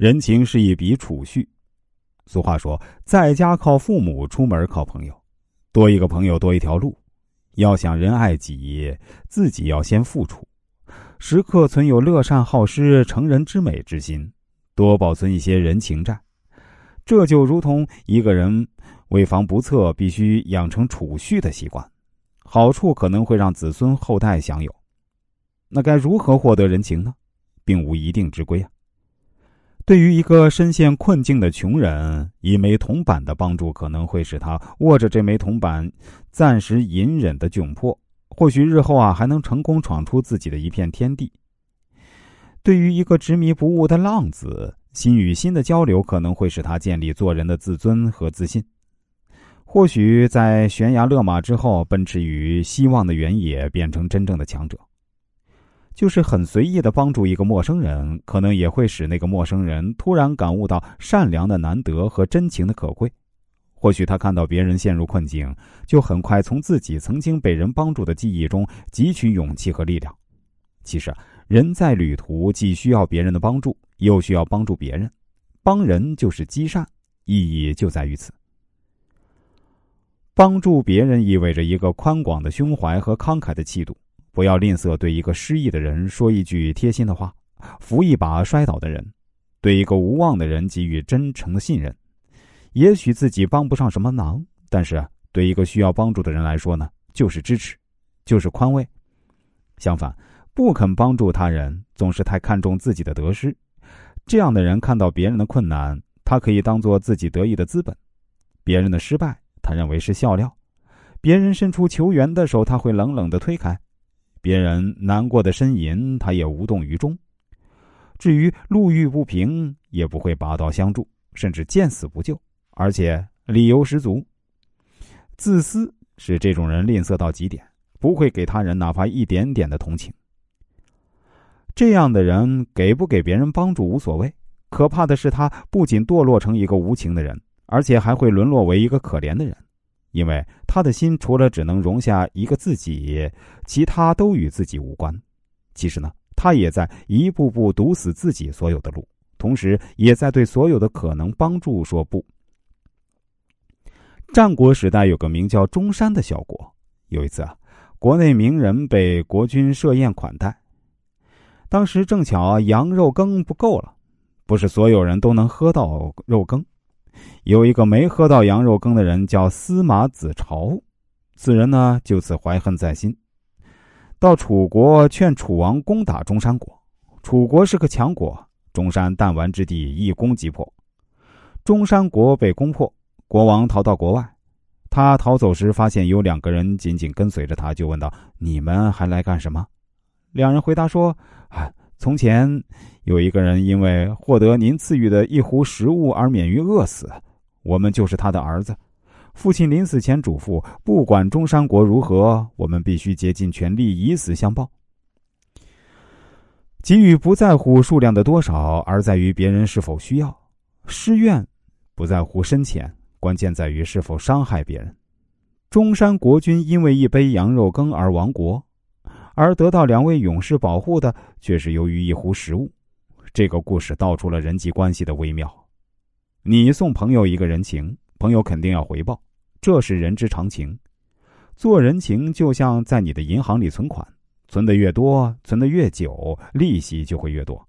人情是一笔储蓄。俗话说：“在家靠父母，出门靠朋友。”多一个朋友，多一条路。要想人爱己，自己要先付出，时刻存有乐善好施、成人之美之心，多保存一些人情债。这就如同一个人为防不测，必须养成储蓄的习惯，好处可能会让子孙后代享有。那该如何获得人情呢？并无一定之规啊。对于一个深陷困境的穷人，一枚铜板的帮助可能会使他握着这枚铜板，暂时隐忍的窘迫，或许日后啊还能成功闯出自己的一片天地。对于一个执迷不悟的浪子，心与心的交流可能会使他建立做人的自尊和自信。或许在悬崖勒马之后，奔驰于希望的原野，变成真正的强者。就是很随意的帮助一个陌生人，可能也会使那个陌生人突然感悟到善良的难得和真情的可贵。或许他看到别人陷入困境，就很快从自己曾经被人帮助的记忆中汲取勇气和力量。其实，人在旅途，既需要别人的帮助，又需要帮助别人。帮人就是积善，意义就在于此。帮助别人意味着一个宽广的胸怀和慷慨的气度。不要吝啬对一个失意的人说一句贴心的话，扶一把摔倒的人，对一个无望的人给予真诚的信任。也许自己帮不上什么忙，但是对一个需要帮助的人来说呢，就是支持，就是宽慰。相反，不肯帮助他人，总是太看重自己的得失。这样的人看到别人的困难，他可以当做自己得意的资本；别人的失败，他认为是笑料；别人伸出求援的手，他会冷冷的推开。别人难过的呻吟，他也无动于衷；至于路遇不平，也不会拔刀相助，甚至见死不救，而且理由十足。自私使这种人吝啬到极点，不会给他人哪怕一点点的同情。这样的人给不给别人帮助无所谓，可怕的是他不仅堕落成一个无情的人，而且还会沦落为一个可怜的人。因为他的心除了只能容下一个自己，其他都与自己无关。其实呢，他也在一步步堵死自己所有的路，同时也在对所有的可能帮助说不。战国时代有个名叫中山的小国，有一次啊，国内名人被国君设宴款待，当时正巧羊肉羹不够了，不是所有人都能喝到肉羹。有一个没喝到羊肉羹的人，叫司马子朝。此人呢，就此怀恨在心，到楚国劝楚王攻打中山国。楚国是个强国，中山弹丸之地，一攻即破。中山国被攻破，国王逃到国外。他逃走时，发现有两个人紧紧跟随着他，就问道：“你们还来干什么？”两人回答说：“啊。”从前有一个人因为获得您赐予的一壶食物而免于饿死，我们就是他的儿子。父亲临死前嘱咐，不管中山国如何，我们必须竭尽全力以死相报。给予不在乎数量的多少，而在于别人是否需要。施愿不在乎深浅，关键在于是否伤害别人。中山国君因为一杯羊肉羹而亡国。而得到两位勇士保护的，却是由于一壶食物。这个故事道出了人际关系的微妙。你送朋友一个人情，朋友肯定要回报，这是人之常情。做人情就像在你的银行里存款，存的越多，存的越久，利息就会越多。